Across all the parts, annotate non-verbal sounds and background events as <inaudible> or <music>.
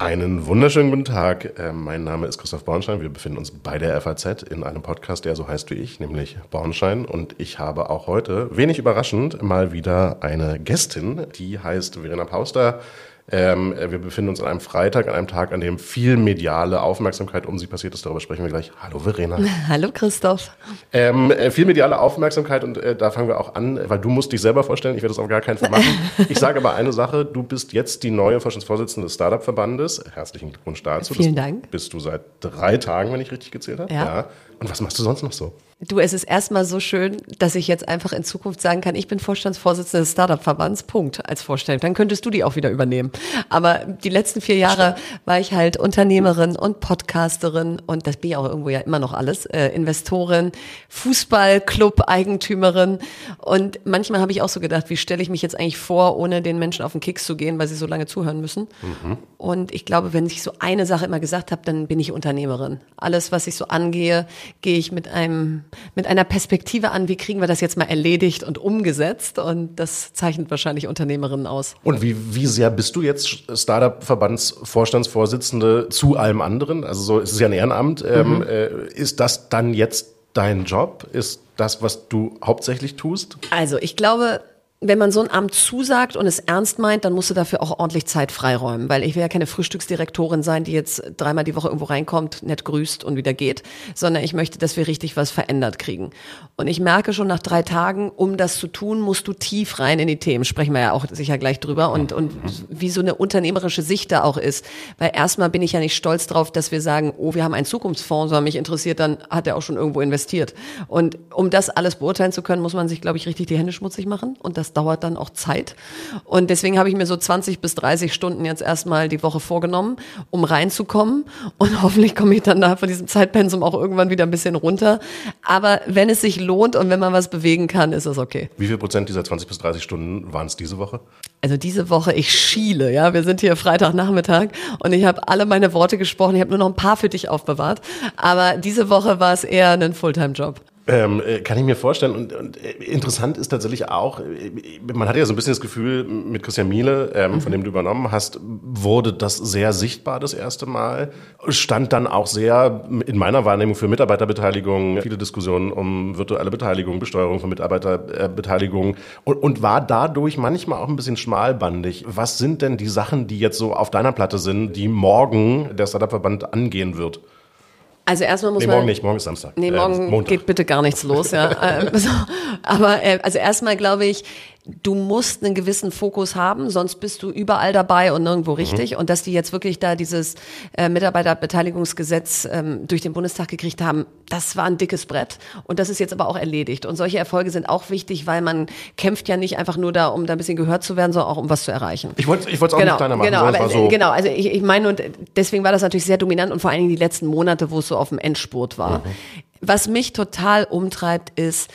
Einen wunderschönen guten Tag. Äh, mein Name ist Christoph Bornstein. Wir befinden uns bei der FAZ in einem Podcast, der so heißt wie ich, nämlich Bornstein. Und ich habe auch heute, wenig überraschend, mal wieder eine Gästin, die heißt Verena Pauster. Ähm, wir befinden uns an einem Freitag, an einem Tag, an dem viel mediale Aufmerksamkeit um sie passiert ist. Darüber sprechen wir gleich. Hallo Verena. <laughs> Hallo Christoph. Ähm, äh, viel mediale Aufmerksamkeit und äh, da fangen wir auch an, weil du musst dich selber vorstellen. Ich werde das auf gar keinen Fall machen. <laughs> Ich sage aber eine Sache. Du bist jetzt die neue Vorstandsvorsitzende des Startup-Verbandes. Herzlichen Glückwunsch dazu. Vielen Dank. Bist du seit drei Tagen, wenn ich richtig gezählt habe? Ja. ja. Und was machst du sonst noch so? Du, es ist erstmal so schön, dass ich jetzt einfach in Zukunft sagen kann, ich bin Vorstandsvorsitzende des Startup-Verbands, Punkt, als Vorstellung. Dann könntest du die auch wieder übernehmen. Aber die letzten vier Jahre war ich halt Unternehmerin und Podcasterin und das bin ich auch irgendwo ja immer noch alles, äh, Investorin, Fußballclub-Eigentümerin und manchmal habe ich auch so gedacht, wie stelle ich mich jetzt eigentlich vor, ohne den Menschen auf den Keks zu gehen, weil sie so lange zuhören müssen. Mhm. Und ich glaube, wenn ich so eine Sache immer gesagt habe, dann bin ich Unternehmerin. Alles, was ich so angehe, gehe ich mit einem mit einer Perspektive an, wie kriegen wir das jetzt mal erledigt und umgesetzt. Und das zeichnet wahrscheinlich Unternehmerinnen aus. Und wie, wie sehr bist du jetzt Startup-Verbandsvorstandsvorsitzende zu allem anderen? Also so, es ist ja ein Ehrenamt. Ähm, mhm. äh, ist das dann jetzt dein Job? Ist das, was du hauptsächlich tust? Also ich glaube, wenn man so ein Amt zusagt und es ernst meint, dann musst du dafür auch ordentlich Zeit freiräumen, weil ich will ja keine Frühstücksdirektorin sein, die jetzt dreimal die Woche irgendwo reinkommt, nett grüßt und wieder geht, sondern ich möchte, dass wir richtig was verändert kriegen. Und ich merke schon nach drei Tagen, um das zu tun, musst du tief rein in die Themen. Sprechen wir ja auch sicher gleich drüber und, und wie so eine unternehmerische Sicht da auch ist. Weil erstmal bin ich ja nicht stolz drauf, dass wir sagen, oh, wir haben einen Zukunftsfonds, sondern mich interessiert, dann hat er auch schon irgendwo investiert. Und um das alles beurteilen zu können, muss man sich, glaube ich, richtig die Hände schmutzig machen und das dauert dann auch Zeit. Und deswegen habe ich mir so 20 bis 30 Stunden jetzt erstmal die Woche vorgenommen, um reinzukommen. Und <laughs> hoffentlich komme ich dann da von diesem Zeitpensum auch irgendwann wieder ein bisschen runter. Aber wenn es sich lohnt und wenn man was bewegen kann, ist das okay. Wie viel Prozent dieser 20 bis 30 Stunden waren es diese Woche? Also diese Woche, ich schiele, ja. Wir sind hier Freitagnachmittag und ich habe alle meine Worte gesprochen. Ich habe nur noch ein paar für dich aufbewahrt. Aber diese Woche war es eher ein Fulltime-Job. Ähm, äh, kann ich mir vorstellen. Und, und, äh, interessant ist tatsächlich auch, äh, man hatte ja so ein bisschen das Gefühl, mit Christian Miele, ähm, mhm. von dem du übernommen hast, wurde das sehr sichtbar das erste Mal. Stand dann auch sehr in meiner Wahrnehmung für Mitarbeiterbeteiligung, viele Diskussionen um virtuelle Beteiligung, Besteuerung von Mitarbeiterbeteiligung und, und war dadurch manchmal auch ein bisschen schmalbandig. Was sind denn die Sachen, die jetzt so auf deiner Platte sind, die morgen der Startup-Verband angehen wird? Also erstmal muss nee, man. morgen nicht, morgen ist Samstag. Nee, morgen äh, geht bitte gar nichts los, ja. <laughs> Ähm, <laughs> aber äh, also erstmal glaube ich, du musst einen gewissen Fokus haben, sonst bist du überall dabei und nirgendwo richtig. Mhm. Und dass die jetzt wirklich da dieses äh, Mitarbeiterbeteiligungsgesetz ähm, durch den Bundestag gekriegt haben, das war ein dickes Brett. Und das ist jetzt aber auch erledigt. Und solche Erfolge sind auch wichtig, weil man kämpft ja nicht einfach nur da, um da ein bisschen gehört zu werden, sondern auch um was zu erreichen. Ich wollte ich wollte es auch genau, nicht kleiner machen. Genau, aber, so genau also ich, ich meine, und deswegen war das natürlich sehr dominant und vor allen Dingen die letzten Monate, wo es so auf dem Endspurt war. Mhm. Was mich total umtreibt, ist,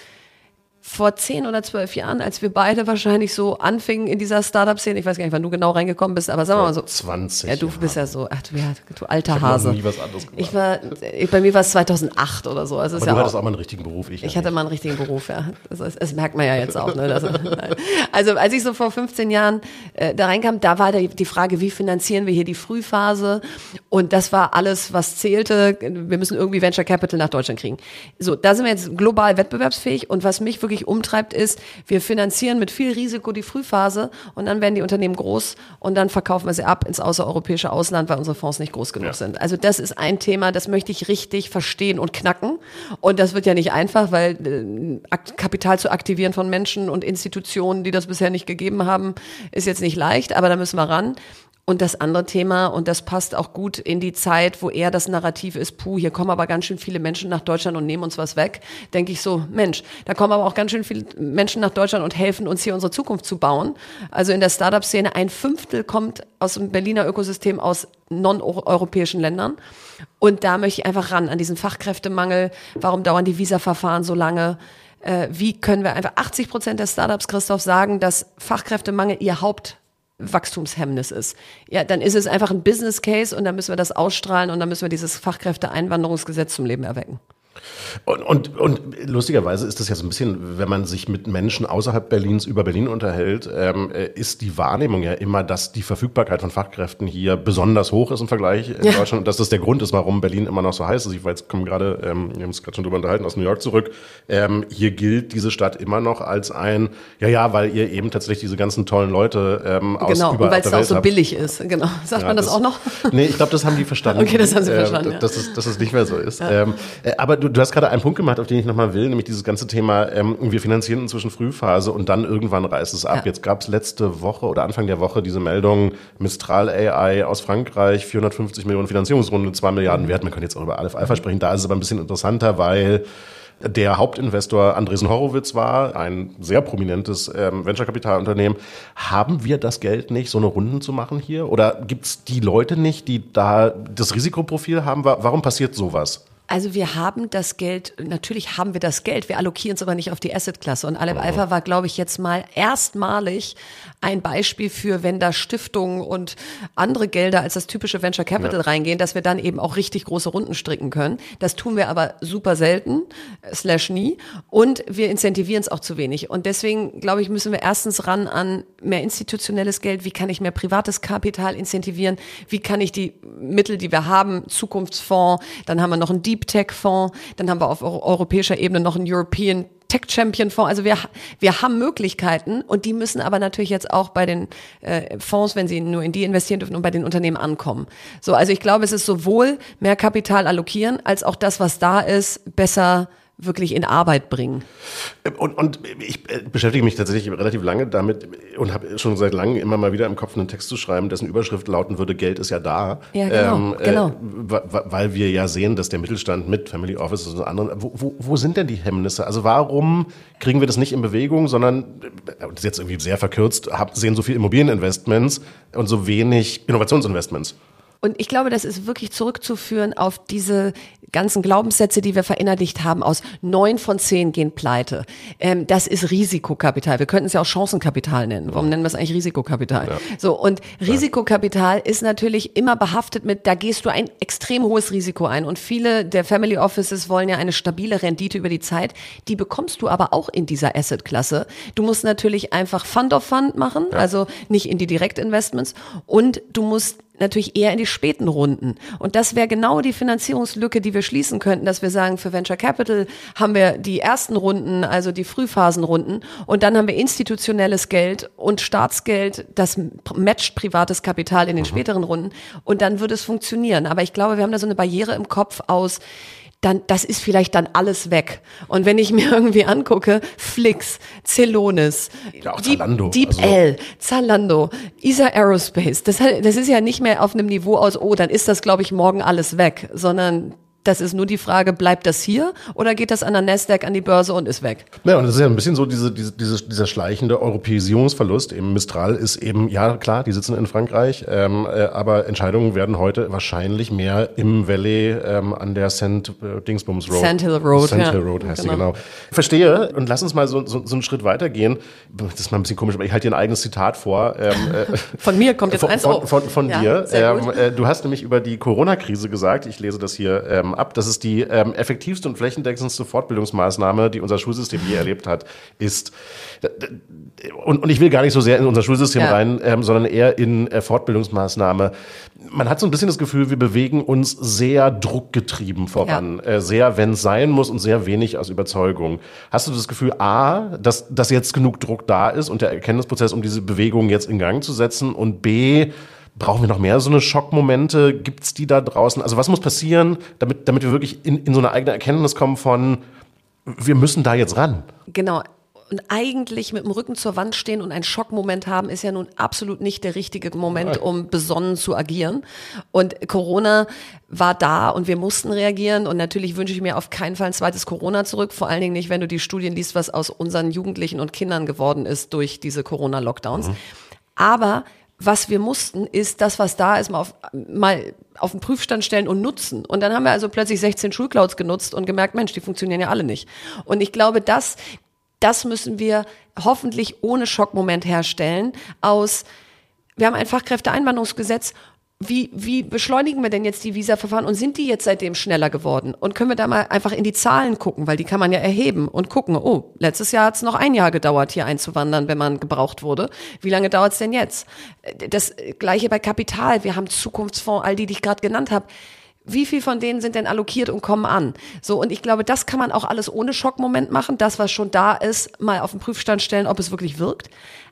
vor zehn oder zwölf Jahren, als wir beide wahrscheinlich so anfingen in dieser Startup-Szene, ich weiß gar nicht, wann du genau reingekommen bist, aber sagen wir mal so. 20. Ja, du Jahre. bist ja so, ach, du, ja, du alter ich Hase. Noch nie was anderes gemacht. Ich war, ich, bei mir war es 2008 oder so. Also aber ist du ja hattest auch, auch mal einen richtigen Beruf, ich. Ich, ich hatte mal einen richtigen Beruf, ja. Das, das, das merkt man ja jetzt auch. Ne? Das, <laughs> also als ich so vor 15 Jahren äh, da reinkam, da war die, die Frage, wie finanzieren wir hier die Frühphase? Und das war alles, was zählte. Wir müssen irgendwie Venture Capital nach Deutschland kriegen. So, da sind wir jetzt global wettbewerbsfähig. Und was mich wirklich umtreibt, ist, wir finanzieren mit viel Risiko die Frühphase und dann werden die Unternehmen groß und dann verkaufen wir sie ab ins außereuropäische Ausland, weil unsere Fonds nicht groß genug ja. sind. Also das ist ein Thema, das möchte ich richtig verstehen und knacken. Und das wird ja nicht einfach, weil äh, Kapital zu aktivieren von Menschen und Institutionen, die das bisher nicht gegeben haben, ist jetzt nicht leicht, aber da müssen wir ran. Und das andere Thema, und das passt auch gut in die Zeit, wo eher das Narrativ ist, puh, hier kommen aber ganz schön viele Menschen nach Deutschland und nehmen uns was weg, denke ich so, Mensch, da kommen aber auch ganz schön viele Menschen nach Deutschland und helfen uns hier unsere Zukunft zu bauen. Also in der Startup-Szene ein Fünftel kommt aus dem Berliner Ökosystem aus non-europäischen Ländern. Und da möchte ich einfach ran an diesen Fachkräftemangel. Warum dauern die Visa-Verfahren so lange? Äh, wie können wir einfach 80 Prozent der Startups, Christoph, sagen, dass Fachkräftemangel ihr Haupt Wachstumshemmnis ist. Ja, dann ist es einfach ein Business Case und dann müssen wir das ausstrahlen und dann müssen wir dieses Fachkräfteeinwanderungsgesetz zum Leben erwecken. Und, und, und lustigerweise ist das ja so ein bisschen, wenn man sich mit Menschen außerhalb Berlins über Berlin unterhält, ähm, äh, ist die Wahrnehmung ja immer, dass die Verfügbarkeit von Fachkräften hier besonders hoch ist im Vergleich in ja. Deutschland und dass das der Grund ist, warum Berlin immer noch so heiß ist. Ich weiß, komme gerade, ähm, wir haben uns gerade schon drüber unterhalten, aus New York zurück. Ähm, hier gilt diese Stadt immer noch als ein, ja, ja, weil ihr eben tatsächlich diese ganzen tollen Leute ähm, aus genau, weil es auch so habt. billig ist. Genau. Sagt ja, man das, das, auch noch? Nee, ich glaube, das haben die <laughs> verstanden. Okay, das haben sie verstanden. Äh, ja. dass, es, dass es nicht mehr so ist. Ähm, äh, aber du, du hast gerade einen Punkt gemacht, auf den ich nochmal will, nämlich dieses ganze Thema, ähm, wir finanzieren inzwischen Frühphase und dann irgendwann reißt es ab. Ja. Jetzt gab es letzte Woche oder Anfang der Woche diese Meldung, Mistral AI aus Frankreich, 450 Millionen Finanzierungsrunde, 2 Milliarden mhm. wert. Man könnte jetzt auch über Aleph Alpha sprechen. Da ist es aber ein bisschen interessanter, weil der Hauptinvestor Andresen Horowitz war, ein sehr prominentes ähm, Venture-Kapitalunternehmen. Haben wir das Geld nicht, so eine Runden zu machen hier? Oder gibt es die Leute nicht, die da das Risikoprofil haben? Warum passiert sowas? Also wir haben das Geld, natürlich haben wir das Geld, wir allokieren es aber nicht auf die Assetklasse. Und Aleph Alpha war, glaube ich, jetzt mal erstmalig ein Beispiel für, wenn da Stiftungen und andere Gelder als das typische Venture Capital ja. reingehen, dass wir dann eben auch richtig große Runden stricken können. Das tun wir aber super selten, slash nie. Und wir incentivieren es auch zu wenig. Und deswegen, glaube ich, müssen wir erstens ran an mehr institutionelles Geld. Wie kann ich mehr privates Kapital incentivieren? Wie kann ich die Mittel, die wir haben, Zukunftsfonds, dann haben wir noch einen Deep Deep Tech Fonds, dann haben wir auf europäischer Ebene noch einen European Tech Champion Fonds. Also wir, wir haben Möglichkeiten und die müssen aber natürlich jetzt auch bei den äh, Fonds, wenn sie nur in die investieren dürfen und bei den Unternehmen ankommen. So, also ich glaube, es ist sowohl mehr Kapital allokieren, als auch das, was da ist, besser wirklich in Arbeit bringen. Und, und ich äh, beschäftige mich tatsächlich relativ lange damit und habe schon seit langem immer mal wieder im Kopf einen Text zu schreiben, dessen Überschrift lauten würde, Geld ist ja da. Ja, genau. Ähm, äh, genau. weil wir ja sehen, dass der Mittelstand mit Family Offices und anderen, wo, wo, wo sind denn die Hemmnisse? Also warum kriegen wir das nicht in Bewegung, sondern, äh, das ist jetzt irgendwie sehr verkürzt, sehen so viel Immobilieninvestments und so wenig Innovationsinvestments? Und ich glaube, das ist wirklich zurückzuführen auf diese ganzen Glaubenssätze, die wir verinnerlicht haben, aus neun von zehn gehen pleite. Ähm, das ist Risikokapital. Wir könnten es ja auch Chancenkapital nennen. Warum nennen wir es eigentlich Risikokapital? Ja. So, und Risikokapital ist natürlich immer behaftet mit, da gehst du ein extrem hohes Risiko ein. Und viele der Family Offices wollen ja eine stabile Rendite über die Zeit. Die bekommst du aber auch in dieser Asset-Klasse. Du musst natürlich einfach Fund of Fund machen, ja. also nicht in die Direktinvestments. Und du musst natürlich eher in die späten Runden. Und das wäre genau die Finanzierungslücke, die wir schließen könnten, dass wir sagen, für Venture Capital haben wir die ersten Runden, also die Frühphasenrunden, und dann haben wir institutionelles Geld und Staatsgeld, das matcht privates Kapital in den mhm. späteren Runden. Und dann würde es funktionieren. Aber ich glaube, wir haben da so eine Barriere im Kopf aus, dann, das ist vielleicht dann alles weg. Und wenn ich <laughs> mir irgendwie angucke, Flix, Celonis, ja, Deep, Zalando. Deep also. L, Zalando, ISA Aerospace, das, das ist ja nicht mehr auf einem Niveau aus, oh, dann ist das, glaube ich, morgen alles weg, sondern das ist nur die Frage, bleibt das hier oder geht das an der Nasdaq an die Börse und ist weg? Ja, und das ist ja ein bisschen so diese, diese, diese, dieser schleichende Europäisierungsverlust. Eben Mistral ist eben, ja klar, die sitzen in Frankreich, ähm, äh, aber Entscheidungen werden heute wahrscheinlich mehr im Valley ähm, an der St. Äh, Dingsbums Road. Sand Hill Road. Sand Hill Road heißt genau. sie, genau. Verstehe. Und lass uns mal so, so, so einen Schritt weitergehen. Das ist mal ein bisschen komisch, aber ich halte dir ein eigenes Zitat vor. Ähm, äh, <laughs> von mir kommt jetzt von, eins von, von, von ja, dir. Ähm, äh, du hast nämlich über die Corona-Krise gesagt, ich lese das hier ähm, ab. Das ist die ähm, effektivste und flächendeckendste Fortbildungsmaßnahme, die unser Schulsystem je erlebt hat, ist. Und, und ich will gar nicht so sehr in unser Schulsystem ja. rein, ähm, sondern eher in äh, Fortbildungsmaßnahme. Man hat so ein bisschen das Gefühl, wir bewegen uns sehr druckgetrieben voran. Ja. Äh, sehr, wenn es sein muss und sehr wenig aus Überzeugung. Hast du das Gefühl, A, dass, dass jetzt genug Druck da ist und der Erkenntnisprozess, um diese Bewegung jetzt in Gang zu setzen und B, Brauchen wir noch mehr so eine Schockmomente? Gibt es die da draußen? Also was muss passieren, damit, damit wir wirklich in, in so eine eigene Erkenntnis kommen von, wir müssen da jetzt ran? Genau. Und eigentlich mit dem Rücken zur Wand stehen und einen Schockmoment haben, ist ja nun absolut nicht der richtige Moment, um besonnen zu agieren. Und Corona war da und wir mussten reagieren. Und natürlich wünsche ich mir auf keinen Fall ein zweites Corona zurück. Vor allen Dingen nicht, wenn du die Studien liest, was aus unseren Jugendlichen und Kindern geworden ist durch diese Corona-Lockdowns. Mhm. Aber was wir mussten, ist das, was da ist, mal auf, mal auf den Prüfstand stellen und nutzen. Und dann haben wir also plötzlich 16 Schulclouds genutzt und gemerkt, Mensch, die funktionieren ja alle nicht. Und ich glaube, das, das müssen wir hoffentlich ohne Schockmoment herstellen aus, wir haben ein Fachkräfteeinwanderungsgesetz wie, wie beschleunigen wir denn jetzt die Visa-Verfahren und sind die jetzt seitdem schneller geworden? Und können wir da mal einfach in die Zahlen gucken, weil die kann man ja erheben und gucken, oh, letztes Jahr hat es noch ein Jahr gedauert, hier einzuwandern, wenn man gebraucht wurde. Wie lange dauert es denn jetzt? Das gleiche bei Kapital. Wir haben Zukunftsfonds, all die, die ich gerade genannt habe wie viel von denen sind denn allokiert und kommen an? So, und ich glaube, das kann man auch alles ohne Schockmoment machen. Das, was schon da ist, mal auf den Prüfstand stellen, ob es wirklich wirkt.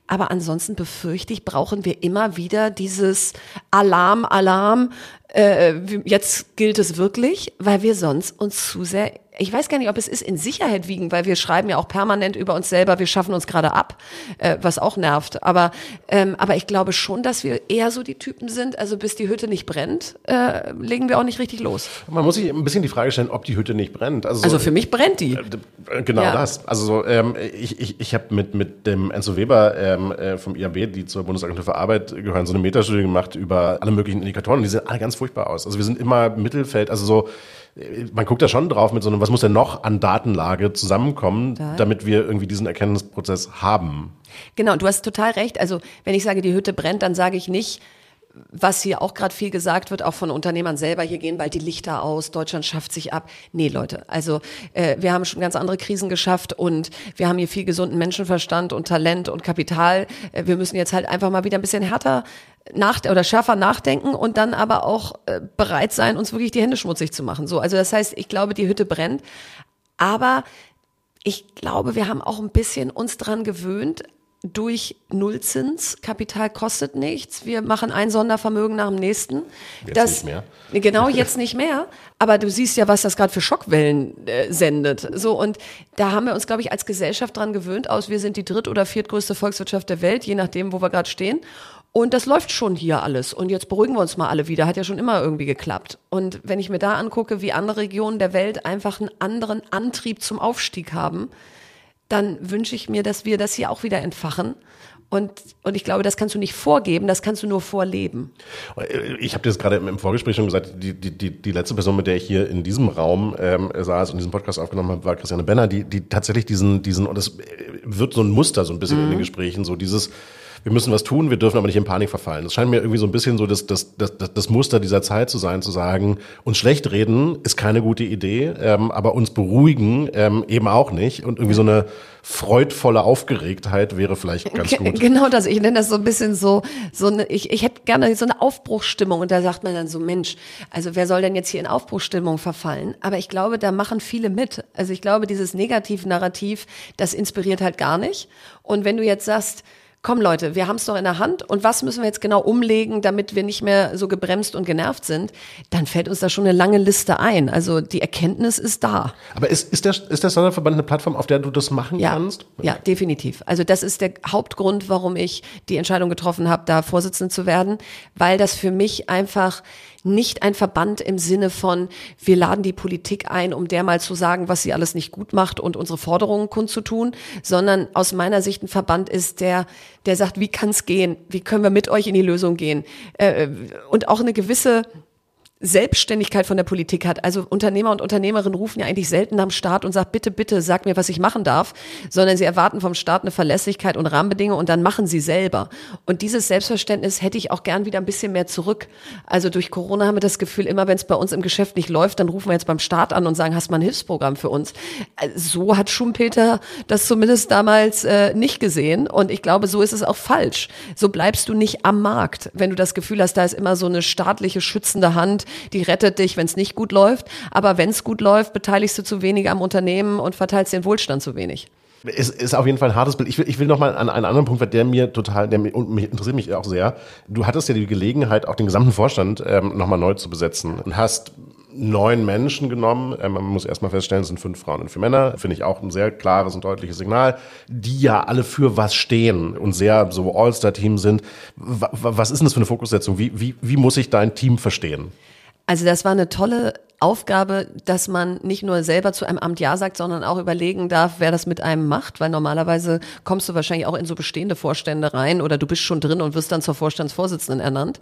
Aber ansonsten befürchte ich, brauchen wir immer wieder dieses Alarm, Alarm. Äh, jetzt gilt es wirklich, weil wir sonst uns zu sehr ich weiß gar nicht, ob es ist in Sicherheit wiegen, weil wir schreiben ja auch permanent über uns selber, wir schaffen uns gerade ab, äh, was auch nervt. Aber, ähm, aber ich glaube schon, dass wir eher so die Typen sind, also bis die Hütte nicht brennt, äh, legen wir auch nicht richtig los. Man muss sich ein bisschen die Frage stellen, ob die Hütte nicht brennt. Also, also für mich brennt die. Äh, genau ja. das. Also so, ähm, ich, ich, ich habe mit, mit dem Enzo Weber ähm, äh, vom IAB, die zur Bundesagentur für Arbeit gehören, so eine Metastudie gemacht über alle möglichen Indikatoren. Die sehen alle ganz furchtbar aus. Also wir sind immer Mittelfeld, also so man guckt da schon drauf mit so einem, was muss denn noch an Datenlage zusammenkommen, da. damit wir irgendwie diesen Erkenntnisprozess haben. Genau, du hast total recht. Also wenn ich sage, die Hütte brennt, dann sage ich nicht, was hier auch gerade viel gesagt wird, auch von Unternehmern selber, hier gehen bald die Lichter aus, Deutschland schafft sich ab. Nee, Leute, also äh, wir haben schon ganz andere Krisen geschafft und wir haben hier viel gesunden Menschenverstand und Talent und Kapital. Äh, wir müssen jetzt halt einfach mal wieder ein bisschen härter nach oder schärfer nachdenken und dann aber auch äh, bereit sein, uns wirklich die Hände schmutzig zu machen. So, also das heißt, ich glaube, die Hütte brennt, aber ich glaube, wir haben auch ein bisschen uns dran gewöhnt, durch Nullzins. Kapital kostet nichts. Wir machen ein Sondervermögen nach dem nächsten. Jetzt das, nicht mehr. Genau, <laughs> jetzt nicht mehr. Aber du siehst ja, was das gerade für Schockwellen äh, sendet. So, und da haben wir uns, glaube ich, als Gesellschaft dran gewöhnt aus. Wir sind die dritt- oder viertgrößte Volkswirtschaft der Welt, je nachdem, wo wir gerade stehen. Und das läuft schon hier alles. Und jetzt beruhigen wir uns mal alle wieder. Hat ja schon immer irgendwie geklappt. Und wenn ich mir da angucke, wie andere Regionen der Welt einfach einen anderen Antrieb zum Aufstieg haben, dann wünsche ich mir, dass wir das hier auch wieder entfachen. Und, und ich glaube, das kannst du nicht vorgeben, das kannst du nur vorleben. Ich habe dir das gerade im Vorgespräch schon gesagt, die, die, die, die letzte Person, mit der ich hier in diesem Raum ähm, saß und diesen Podcast aufgenommen habe, war Christiane Benner, die, die tatsächlich diesen, diesen, und das wird so ein Muster so ein bisschen mhm. in den mhm. Gesprächen, so dieses, wir müssen was tun, wir dürfen aber nicht in Panik verfallen. Das scheint mir irgendwie so ein bisschen so das, das, das, das Muster dieser Zeit zu sein, zu sagen, uns schlecht reden ist keine gute Idee, ähm, aber uns beruhigen ähm, eben auch nicht. Und irgendwie so eine freudvolle Aufgeregtheit wäre vielleicht ganz gut. Genau das, ich nenne das so ein bisschen so, so eine, ich, ich hätte gerne so eine Aufbruchstimmung und da sagt man dann so, Mensch, also wer soll denn jetzt hier in Aufbruchstimmung verfallen? Aber ich glaube, da machen viele mit. Also ich glaube, dieses Negativ-Narrativ, das inspiriert halt gar nicht. Und wenn du jetzt sagst, komm Leute, wir haben es doch in der Hand und was müssen wir jetzt genau umlegen, damit wir nicht mehr so gebremst und genervt sind, dann fällt uns da schon eine lange Liste ein. Also die Erkenntnis ist da. Aber ist, ist, der, ist der Sonderverband eine Plattform, auf der du das machen ja, kannst? Ja, definitiv. Also das ist der Hauptgrund, warum ich die Entscheidung getroffen habe, da Vorsitzende zu werden, weil das für mich einfach nicht ein Verband im Sinne von, wir laden die Politik ein, um der mal zu sagen, was sie alles nicht gut macht und unsere Forderungen kundzutun, sondern aus meiner Sicht ein Verband ist, der, der sagt, wie kann es gehen? Wie können wir mit euch in die Lösung gehen? Äh, und auch eine gewisse Selbstständigkeit von der Politik hat. Also Unternehmer und Unternehmerinnen rufen ja eigentlich selten am Staat und sagen, bitte, bitte, sag mir, was ich machen darf, sondern sie erwarten vom Staat eine Verlässlichkeit und Rahmenbedingungen und dann machen sie selber. Und dieses Selbstverständnis hätte ich auch gern wieder ein bisschen mehr zurück. Also durch Corona haben wir das Gefühl, immer wenn es bei uns im Geschäft nicht läuft, dann rufen wir jetzt beim Staat an und sagen, hast du mal ein Hilfsprogramm für uns? So hat Schumpeter das zumindest damals äh, nicht gesehen und ich glaube, so ist es auch falsch. So bleibst du nicht am Markt, wenn du das Gefühl hast, da ist immer so eine staatliche schützende Hand, die rettet dich, wenn es nicht gut läuft. Aber wenn es gut läuft, beteiligst du zu wenig am Unternehmen und verteilst den Wohlstand zu wenig. Es ist auf jeden Fall ein hartes Bild. Ich will, ich will noch mal an einen anderen Punkt, der mir total, der mich, und mich interessiert mich auch sehr. Du hattest ja die Gelegenheit, auch den gesamten Vorstand ähm, nochmal neu zu besetzen und hast neun Menschen genommen. Ähm, man muss erstmal feststellen, es sind fünf Frauen und vier Männer. Finde ich auch ein sehr klares und deutliches Signal, die ja alle für was stehen und sehr so All-Star-Team sind. Was ist denn das für eine Fokussetzung? Wie, wie, wie muss ich dein Team verstehen? Also das war eine tolle Aufgabe, dass man nicht nur selber zu einem Amt Ja sagt, sondern auch überlegen darf, wer das mit einem macht, weil normalerweise kommst du wahrscheinlich auch in so bestehende Vorstände rein oder du bist schon drin und wirst dann zur Vorstandsvorsitzenden ernannt.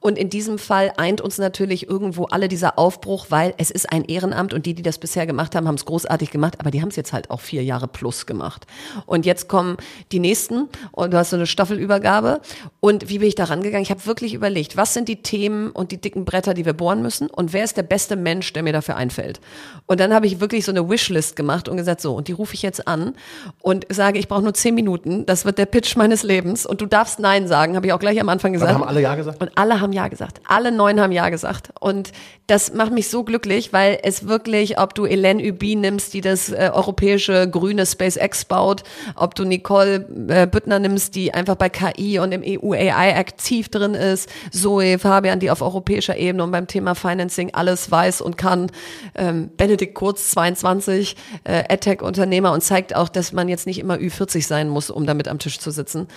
Und in diesem Fall eint uns natürlich irgendwo alle dieser Aufbruch, weil es ist ein Ehrenamt und die, die das bisher gemacht haben, haben es großartig gemacht, aber die haben es jetzt halt auch vier Jahre plus gemacht. Und jetzt kommen die nächsten und du hast so eine Staffelübergabe. Und wie bin ich da rangegangen? Ich habe wirklich überlegt, was sind die Themen und die dicken Bretter, die wir bohren müssen und wer ist der beste Mensch, der mir dafür einfällt. Und dann habe ich wirklich so eine Wishlist gemacht und gesagt, so, und die rufe ich jetzt an und sage, ich brauche nur zehn Minuten, das wird der Pitch meines Lebens und du darfst Nein sagen, habe ich auch gleich am Anfang gesagt. Und haben alle Ja gesagt? Und alle haben Ja gesagt. Alle neun haben Ja gesagt. Und das macht mich so glücklich, weil es wirklich, ob du Hélène Ubi nimmst, die das äh, europäische grüne SpaceX baut, ob du Nicole äh, Büttner nimmst, die einfach bei KI und im EU AI aktiv drin ist, Zoe Fabian, die auf europäischer Ebene und beim Thema Financing alles weiß und kann, ähm, Benedikt Kurz, 22, äh, AdTech-Unternehmer und zeigt auch, dass man jetzt nicht immer Ü40 sein muss, um damit am Tisch zu sitzen.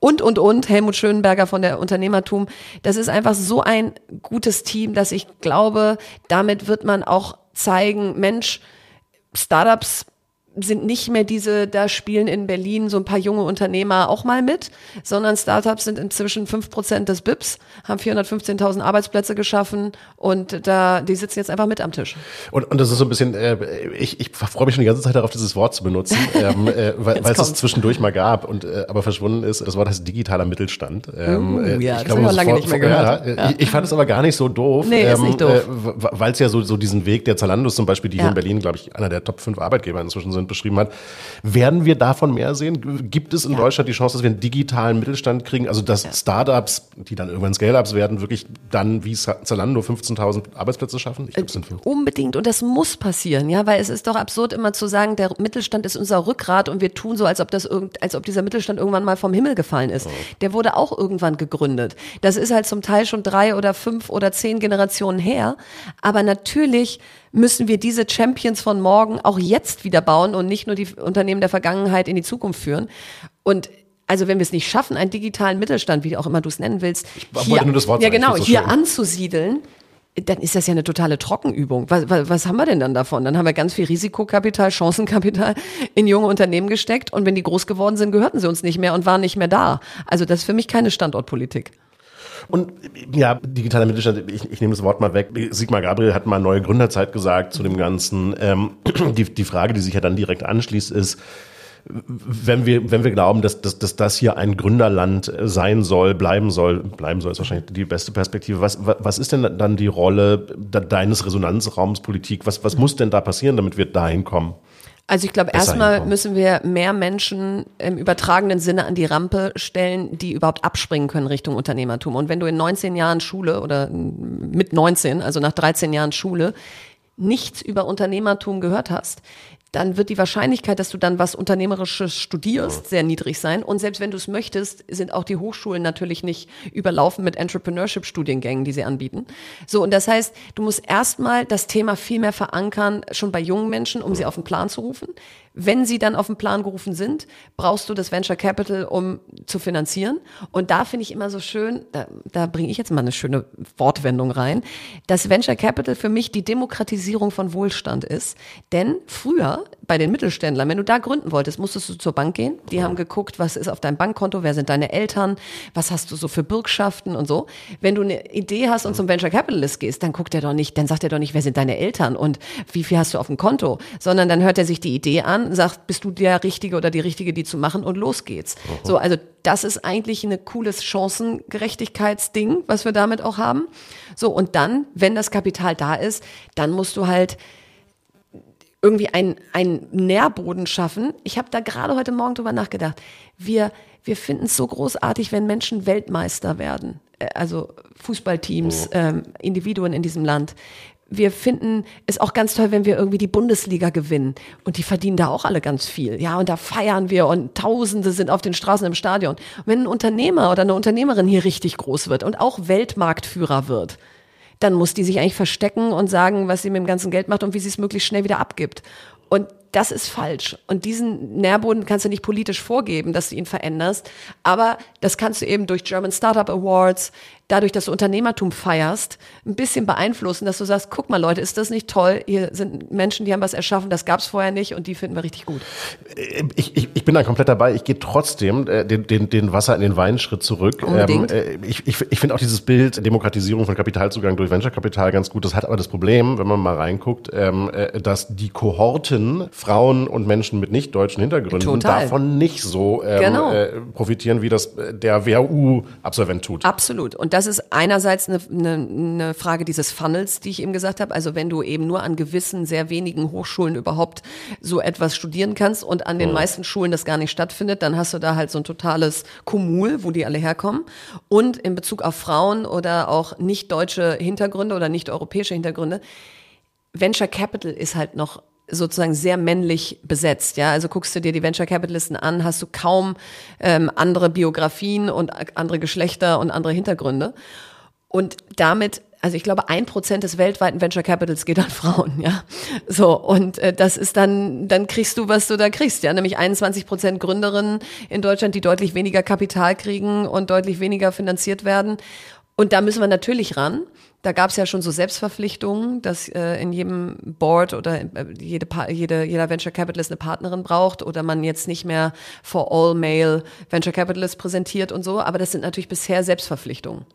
Und, und, und, Helmut Schönberger von der Unternehmertum. Das ist einfach so ein gutes Team, dass ich glaube, damit wird man auch zeigen, Mensch, Startups sind nicht mehr diese, da spielen in Berlin so ein paar junge Unternehmer auch mal mit, sondern Startups sind inzwischen fünf Prozent des BIPs, haben 415.000 Arbeitsplätze geschaffen und da, die sitzen jetzt einfach mit am Tisch. Und, und das ist so ein bisschen, äh, ich, ich freue mich schon die ganze Zeit darauf, dieses Wort zu benutzen, <laughs> ähm, äh, weil, weil es es zwischendurch mal gab und äh, aber verschwunden ist. Das Wort heißt digitaler Mittelstand. Ähm, uh, ja, ich das glaube, ich lange vor, nicht mehr gehört. Ja, ja. Ich, ich, fand es aber gar nicht so doof. Nee, ist nicht ähm, doof. Äh, weil es ja so, so diesen Weg der Zalandos zum Beispiel, die hier in Berlin, glaube ich, einer der Top 5 Arbeitgeber inzwischen sind, beschrieben hat. Werden wir davon mehr sehen? Gibt es in ja. Deutschland die Chance, dass wir einen digitalen Mittelstand kriegen? Also dass ja. Startups, die dann irgendwann Scale-Ups werden, wirklich dann wie Zalando 15.000 Arbeitsplätze schaffen? Ich glaub, sind fünf. Unbedingt und das muss passieren, ja, weil es ist doch absurd immer zu sagen, der Mittelstand ist unser Rückgrat und wir tun so, als ob das irgend, als ob dieser Mittelstand irgendwann mal vom Himmel gefallen ist. Oh. Der wurde auch irgendwann gegründet. Das ist halt zum Teil schon drei oder fünf oder zehn Generationen her, aber natürlich müssen wir diese Champions von morgen auch jetzt wieder bauen und nicht nur die Unternehmen der Vergangenheit in die Zukunft führen. Und also wenn wir es nicht schaffen, einen digitalen Mittelstand, wie auch immer du es nennen willst, ich hier, nur das Wort ja genau, hier schön. anzusiedeln, dann ist das ja eine totale Trockenübung. Was, was, was haben wir denn dann davon? Dann haben wir ganz viel Risikokapital, Chancenkapital in junge Unternehmen gesteckt und wenn die groß geworden sind, gehörten sie uns nicht mehr und waren nicht mehr da. Also das ist für mich keine Standortpolitik. Und ja, digitaler Mittelstand, ich, ich nehme das Wort mal weg. Sigmar Gabriel hat mal neue Gründerzeit gesagt zu dem Ganzen. Ähm, die, die Frage, die sich ja dann direkt anschließt, ist, wenn wir, wenn wir glauben, dass, dass, dass das hier ein Gründerland sein soll, bleiben soll, bleiben soll, ist wahrscheinlich die beste Perspektive. Was, was ist denn dann die Rolle deines Resonanzraums Politik? Was, was muss denn da passieren, damit wir dahin kommen? Also ich glaube, erstmal müssen wir mehr Menschen im übertragenen Sinne an die Rampe stellen, die überhaupt abspringen können Richtung Unternehmertum. Und wenn du in 19 Jahren Schule oder mit 19, also nach 13 Jahren Schule, nichts über Unternehmertum gehört hast, dann wird die Wahrscheinlichkeit, dass du dann was Unternehmerisches studierst, sehr niedrig sein. Und selbst wenn du es möchtest, sind auch die Hochschulen natürlich nicht überlaufen mit Entrepreneurship-Studiengängen, die sie anbieten. So, und das heißt, du musst erstmal das Thema viel mehr verankern, schon bei jungen Menschen, um sie auf den Plan zu rufen. Wenn sie dann auf den Plan gerufen sind, brauchst du das Venture Capital, um zu finanzieren. Und da finde ich immer so schön, da, da bringe ich jetzt mal eine schöne Wortwendung rein, dass Venture Capital für mich die Demokratisierung von Wohlstand ist. Denn früher bei den Mittelständlern, wenn du da gründen wolltest, musstest du zur Bank gehen. Die ja. haben geguckt, was ist auf deinem Bankkonto, wer sind deine Eltern, was hast du so für Bürgschaften und so. Wenn du eine Idee hast und zum Venture Capitalist gehst, dann guckt er doch nicht, dann sagt er doch nicht, wer sind deine Eltern und wie viel hast du auf dem Konto, sondern dann hört er sich die Idee an sagt, bist du der Richtige oder die Richtige, die zu machen und los geht's. Mhm. So, also das ist eigentlich ein cooles Chancengerechtigkeitsding, was wir damit auch haben. So, und dann, wenn das Kapital da ist, dann musst du halt irgendwie einen, einen Nährboden schaffen. Ich habe da gerade heute Morgen drüber nachgedacht. Wir, wir finden es so großartig, wenn Menschen Weltmeister werden. Äh, also Fußballteams, oh. ähm, Individuen in diesem Land wir finden es auch ganz toll, wenn wir irgendwie die Bundesliga gewinnen. Und die verdienen da auch alle ganz viel. Ja, und da feiern wir und Tausende sind auf den Straßen im Stadion. Und wenn ein Unternehmer oder eine Unternehmerin hier richtig groß wird und auch Weltmarktführer wird, dann muss die sich eigentlich verstecken und sagen, was sie mit dem ganzen Geld macht und wie sie es möglichst schnell wieder abgibt. Und das ist falsch. Und diesen Nährboden kannst du nicht politisch vorgeben, dass du ihn veränderst. Aber das kannst du eben durch German Startup Awards, dadurch, dass du Unternehmertum feierst, ein bisschen beeinflussen, dass du sagst, guck mal Leute, ist das nicht toll? Hier sind Menschen, die haben was erschaffen, das gab es vorher nicht und die finden wir richtig gut. Ich, ich, ich bin da komplett dabei. Ich gehe trotzdem äh, den, den, den Wasser in den Weinschritt zurück. Unbedingt. Ähm, äh, ich ich, ich finde auch dieses Bild Demokratisierung von Kapitalzugang durch Venture-Kapital ganz gut. Das hat aber das Problem, wenn man mal reinguckt, ähm, äh, dass die Kohorten Frauen und Menschen mit nicht deutschen Hintergründen Total. davon nicht so ähm, Genau. äh, profitieren, wie das äh, der WHU-Absolvent tut. Absolut. Und das ist einerseits eine, eine, eine Frage dieses Funnels, die ich eben gesagt habe. Also wenn du eben nur an gewissen, sehr wenigen Hochschulen überhaupt so etwas studieren kannst und an den meisten Schulen das gar nicht stattfindet, dann hast du da halt so ein totales Kumul, wo die alle herkommen. Und in Bezug auf Frauen oder auch nicht deutsche Hintergründe oder nicht europäische Hintergründe, Venture Capital ist halt noch sozusagen sehr männlich besetzt. Ja, also guckst du dir die Venture Capitalisten an, hast du kaum ähm, andere Biografien und andere Geschlechter und andere Hintergründe. Und damit, also ich glaube, ein Prozent des weltweiten Venture Capitals geht an Frauen, ja. So, und äh, das ist dann, dann kriegst du, was du da kriegst, ja, nämlich 21 Prozent Gründerinnen in Deutschland, die deutlich weniger Kapital kriegen und deutlich weniger finanziert werden. Und da müssen wir natürlich ran. Da gab es ja schon so Selbstverpflichtungen, dass äh, in jedem Board oder äh, jede, jede, jeder Venture Capitalist eine Partnerin braucht oder man jetzt nicht mehr for all male Venture Capitalist präsentiert und so. Aber das sind natürlich bisher Selbstverpflichtungen.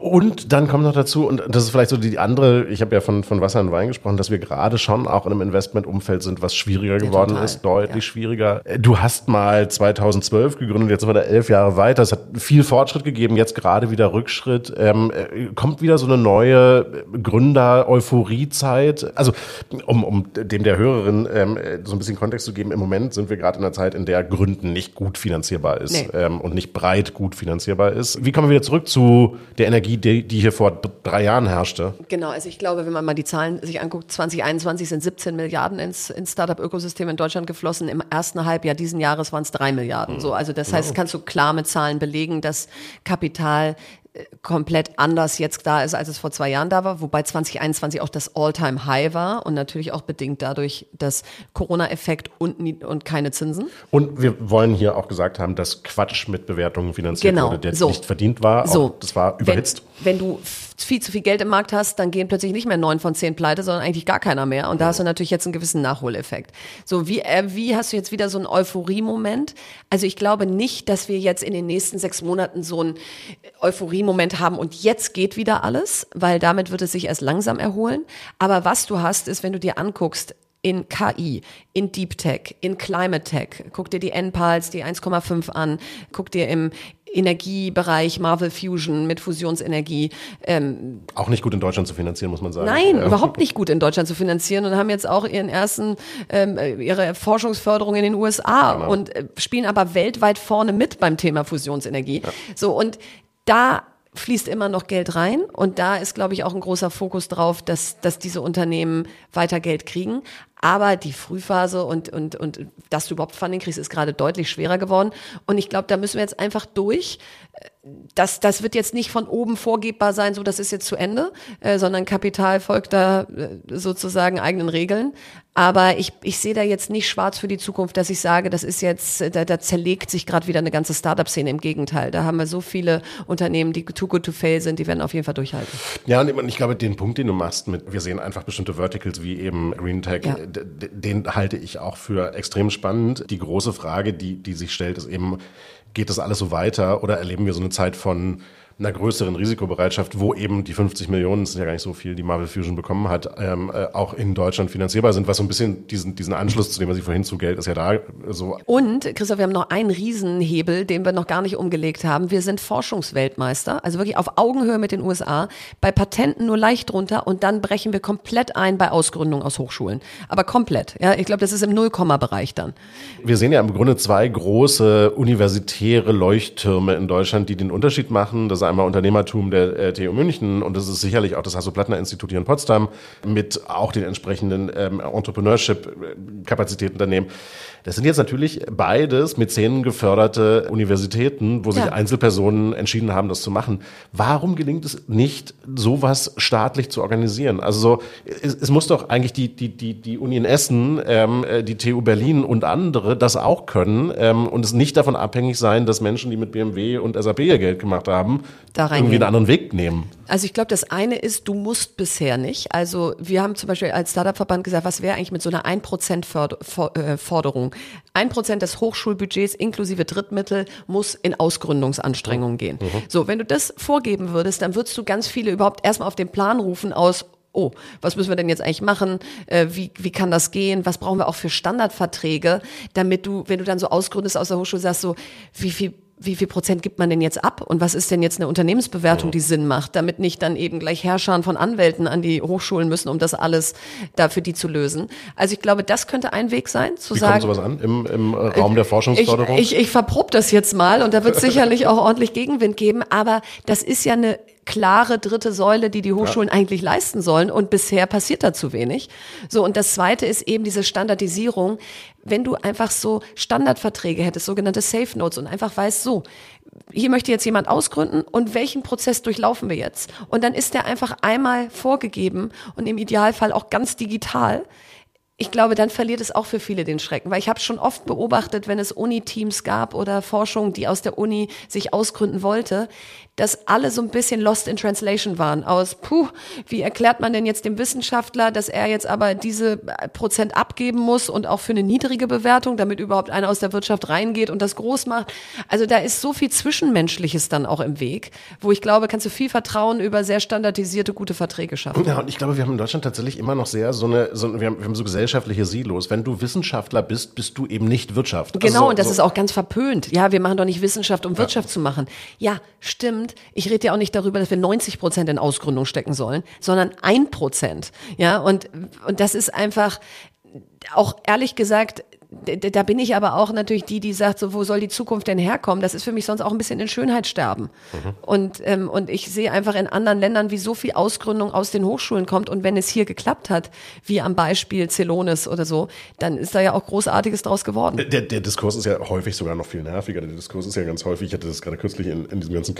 Und dann kommt noch dazu, und das ist vielleicht so die andere, ich habe ja von, von Wasser und Wein gesprochen, dass wir gerade schon auch in einem Investmentumfeld sind, was schwieriger geworden total. ist, deutlich Ja. schwieriger. Du hast mal 2012 gegründet, jetzt sind wir da elf Jahre weiter. Es hat viel Fortschritt gegeben, jetzt gerade wieder Rückschritt. Ähm, äh, kommt wieder so eine neue Gründer-Euphoriezeit. Also, um, um dem der Hörerin ähm, äh, so ein bisschen Kontext zu geben, im Moment sind wir gerade in einer Zeit, in der Gründen nicht gut finanzierbar ist Nee. ähm, und nicht breit gut finanzierbar ist. Wie kommen wir wieder zurück zu der Energie, die, die hier vor drei Jahren herrschte? Genau, also ich glaube, wenn man mal die Zahlen sich anguckt, 2021 sind 17 Milliarden ins, ins Startup-Ökosystem in Deutschland geflossen. Im ersten Halbjahr diesen Jahres waren es drei Milliarden. So, also das heißt, kannst du klar mit Zahlen belegen, dass Kapital komplett anders jetzt da ist, als es vor zwei Jahren da war, wobei 2021 auch das All-Time-High war und natürlich auch bedingt dadurch das Corona-Effekt und, und keine Zinsen. Und wir wollen hier auch gesagt haben, dass Quatsch mit Bewertungen finanziert Genau, wurde, der so. nicht verdient war. So. Auch, das war überhitzt. Wenn, wenn du viel zu viel Geld im Markt hast, dann gehen plötzlich nicht mehr neun von zehn pleite, sondern eigentlich gar keiner mehr. Und da hast du natürlich jetzt einen gewissen Nachholeffekt. So, wie, äh, wie hast du jetzt wieder so einen Euphorie-Moment? Also ich glaube nicht, dass wir jetzt in den nächsten sechs Monaten so einen Euphorie-Moment haben und jetzt geht wieder alles, weil damit wird es sich erst langsam erholen. Aber was du hast, ist, wenn du dir anguckst, in KI, in Deep Tech, in Climate Tech. Guck dir die NPALs, die 1,5 an. Guck dir im Energiebereich Marvel Fusion mit Fusionsenergie. Ähm, Auch nicht gut in Deutschland zu finanzieren, muss man sagen. nein, Ja. überhaupt nicht gut in Deutschland zu finanzieren und haben jetzt auch ihren ersten, ähm, ihre Forschungsförderung in den USA Genau. und äh, spielen aber weltweit vorne mit beim Thema Fusionsenergie. So, und da fließt immer noch Geld rein und da ist, glaube ich, auch ein großer Fokus drauf, dass, dass diese Unternehmen weiter Geld kriegen. Aber die Frühphase und, und, und dass du überhaupt Funding kriegst, ist gerade deutlich schwerer geworden. Und ich glaube, da müssen wir jetzt einfach durch. Das, das wird jetzt nicht von oben vorgebbar sein, so das ist jetzt zu Ende, äh, sondern Kapital folgt da äh, sozusagen eigenen Regeln. Aber ich, ich sehe da jetzt nicht schwarz für die Zukunft, dass ich sage, das ist jetzt, äh, da, da zerlegt sich gerade wieder eine ganze Startup-Szene. Im Gegenteil, da haben wir so viele Unternehmen, die too good to fail sind, die werden auf jeden Fall durchhalten. Ja, und ich glaube, den Punkt, den du machst mit, wir sehen einfach bestimmte Verticals wie eben Green Tech, Ja. den halte ich auch für extrem spannend. Die große Frage, die, die sich stellt, ist eben, geht das alles so weiter oder erleben wir so eine Zeit von einer größeren Risikobereitschaft, wo eben die 50 Millionen, das sind ja gar nicht so viel, die Marvel Fusion bekommen hat, ähm, äh, auch in Deutschland finanzierbar sind, was so ein bisschen diesen, diesen Anschluss, zu dem was ich vorhin zu Geld ist ja da so Und, Christoph, wir haben noch einen Riesenhebel, den wir noch gar nicht umgelegt haben. Wir sind Forschungsweltmeister, also wirklich auf Augenhöhe mit den USA, bei Patenten nur leicht drunter und dann brechen wir komplett ein bei Ausgründung aus Hochschulen. Aber komplett. Ja, ich glaube, das ist im Nullkomma-Bereich dann. Wir sehen ja im Grunde zwei große universitäre Leuchttürme in Deutschland, die den Unterschied machen. Das ist einmal Unternehmertum der äh, TU München und das ist sicherlich auch das Hasso-Plattner-Institut hier in Potsdam mit auch den entsprechenden ähm, Entrepreneurship-Kapazitäten daneben. Das sind jetzt natürlich beides Mäzenen geförderte Universitäten, wo sich Ja. Einzelpersonen entschieden haben, das zu machen. Warum gelingt es nicht, sowas staatlich zu organisieren? Also so, es, es muss doch eigentlich die, die, die, die Uni in Essen, ähm, äh, die TU Berlin und andere das auch können ähm, und es nicht davon abhängig sein, dass Menschen, die mit BMW und SAP ihr Geld gemacht haben, irgendwie einen anderen Weg nehmen. Also ich glaube, das eine ist, du musst bisher nicht. Also wir haben zum Beispiel als Startup-Verband gesagt, was wäre eigentlich mit so einer 1% Forderung? 1% des Hochschulbudgets inklusive Drittmittel muss in Ausgründungsanstrengungen gehen. So, wenn du das vorgeben würdest, dann würdest du ganz viele überhaupt erstmal auf den Plan rufen aus, oh, was müssen wir denn jetzt eigentlich machen? Äh, wie, wie kann das gehen? Was brauchen wir auch für Standardverträge, damit du, wenn du dann so ausgründest aus der Hochschule, sagst so, wie viel wie viel Prozent gibt man denn jetzt ab? Und was ist denn jetzt eine Unternehmensbewertung, die Sinn macht, damit nicht dann eben gleich Herrschern von Anwälten an die Hochschulen müssen, um das alles da für die zu lösen? Also ich glaube, das könnte ein Weg sein, zu Wie sagen. kommt sowas an im, im Raum der Forschungsförderung? Ich, ich, ich verprob das jetzt mal und da wird sicherlich auch ordentlich Gegenwind geben, aber das ist ja eine klare dritte Säule, die die Hochschulen eigentlich leisten sollen und bisher passiert da zu wenig. So und das zweite ist eben diese Standardisierung. Wenn du einfach so Standardverträge hättest, sogenannte Safe Notes und einfach weißt, so, hier möchte jetzt jemand ausgründen und welchen Prozess durchlaufen wir jetzt? Und dann ist der einfach einmal vorgegeben und im Idealfall auch ganz digital ich glaube, dann verliert es auch für viele den Schrecken, weil ich habe schon oft beobachtet, wenn es Uni-Teams gab oder Forschung, die aus der Uni sich ausgründen wollte, dass alle so ein bisschen lost in translation waren aus, puh, wie erklärt man denn jetzt dem Wissenschaftler, dass er jetzt aber diese Prozent abgeben muss und auch für eine niedrige Bewertung, damit überhaupt einer aus der Wirtschaft reingeht und das groß macht. Also da ist so viel Zwischenmenschliches dann auch im Weg, wo ich glaube, kannst du viel Vertrauen über sehr standardisierte, gute Verträge schaffen. Ja, und ich glaube, wir haben in Deutschland tatsächlich immer noch sehr so eine, so, wir, haben, wir haben so gesellschaftliche Silos. Wenn du Wissenschaftler bist, bist du eben nicht Wirtschaft. Also Genau, so, und das so, ist auch ganz verpönt. Ja, wir machen doch nicht Wissenschaft, um Wirtschaft zu machen. Ja, stimmt. Ich rede ja auch nicht darüber, dass wir 90 Prozent in Ausgründung stecken sollen, sondern ein Prozent. Ja, und, und das ist einfach auch ehrlich gesagt, da bin ich aber auch natürlich die, die sagt, so, wo soll die Zukunft denn herkommen? Das ist für mich sonst auch ein bisschen in Schönheitssterben. Und, ähm, und ich sehe einfach in anderen Ländern, wie so viel Ausgründung aus den Hochschulen kommt. Und wenn es hier geklappt hat, wie am Beispiel Celonis oder so, dann ist da ja auch Großartiges draus geworden. Der, der Diskurs ist ja häufig sogar noch viel nerviger. Der Diskurs ist ja ganz häufig, ich hatte das gerade kürzlich in, in diesem ganzen